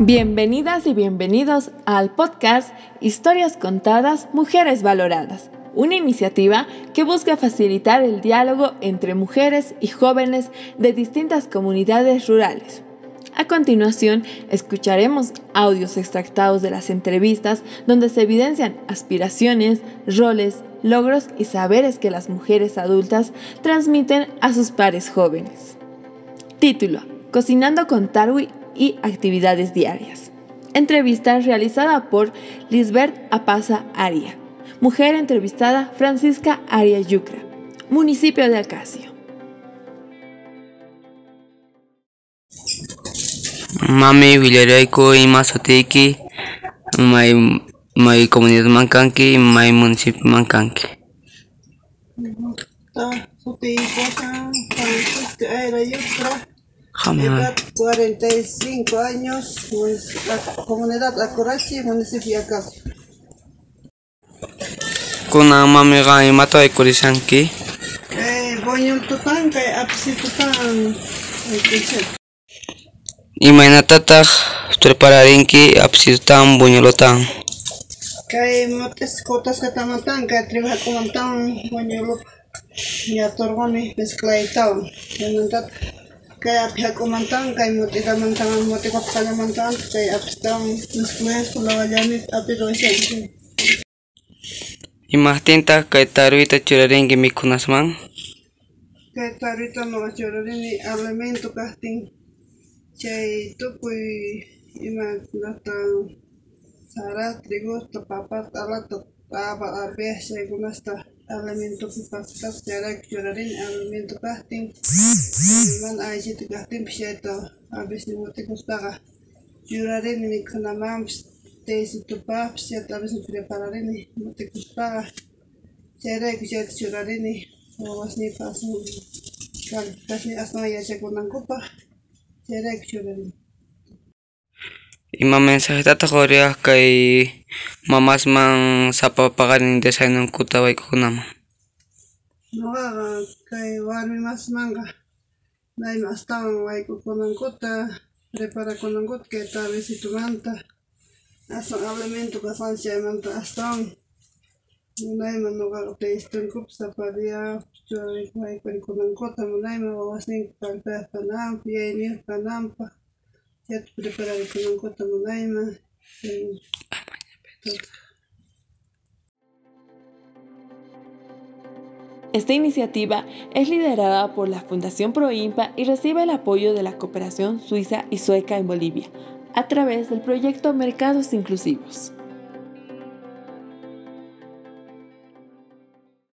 Bienvenidas y bienvenidos al podcast Historias Contadas, Mujeres Valoradas, una iniciativa que busca facilitar el diálogo entre mujeres y jóvenes de distintas comunidades rurales. A continuación, escucharemos audios extractados de las entrevistas donde se evidencian aspiraciones, roles, logros y saberes que las mujeres adultas transmiten a sus pares jóvenes. Título: Cocinando con Tarwi y actividades diarias. Entrevista realizada por Lisbeth Apaza Aria. Mujer entrevistada Francisca Aria Yucra. Municipio de Acacio. Mami Villaraico y Mazoteki, my, my comunidad mancanque, my municipio mancanque. Edad 45 años, comunidad Acurachi, municipio Acacio. Kuna mami ga imato ay kurisanki. Eh, Bonyol tutan kay apsi tutan. Imay natatak prepararinki apsitan buñolotan. Kay motes kotas katamatan kay triba kumantang bonyol ya torgoni mezclaitao. Yanantat kay apya kumantang kay mote kamantang mote kapkalamantang kay apstang mezclaes kulawalyanit apiroisen. Imahtinta kay taruita churarinki mikunasman. Kay tarita mga chororini elemento kasting chay tukuy ima nata sara trigo ta papat ala ta taba arbe chay kunasta elemento kupaskas chara chorarin elemento kasting man aji tu kasting chay ta abis ni mote kustaga chorarin mi kunamam tesi tu pa chay ta abis ni prepararin mote kustaga chara chay chorarin was ni pasu kan kasni asma ya chay kunang kupa chara chorarin Ima mensaje tata korea kay mamas man sapapakarin design ng kutaway kunama. Nuqaqa kay warmi masmanqa naymi astawan waykukunankuta preparakunankuta kay tabisitumanta aswan alimento kasan chaymanta astawan munayman nuqaqa taystankupis sapariya waykurikunankuta munayman Esta iniciativa es liderada por la Fundación Proimpa y recibe el apoyo de la cooperación suiza y sueca en Bolivia a través del proyecto Mercados Inclusivos.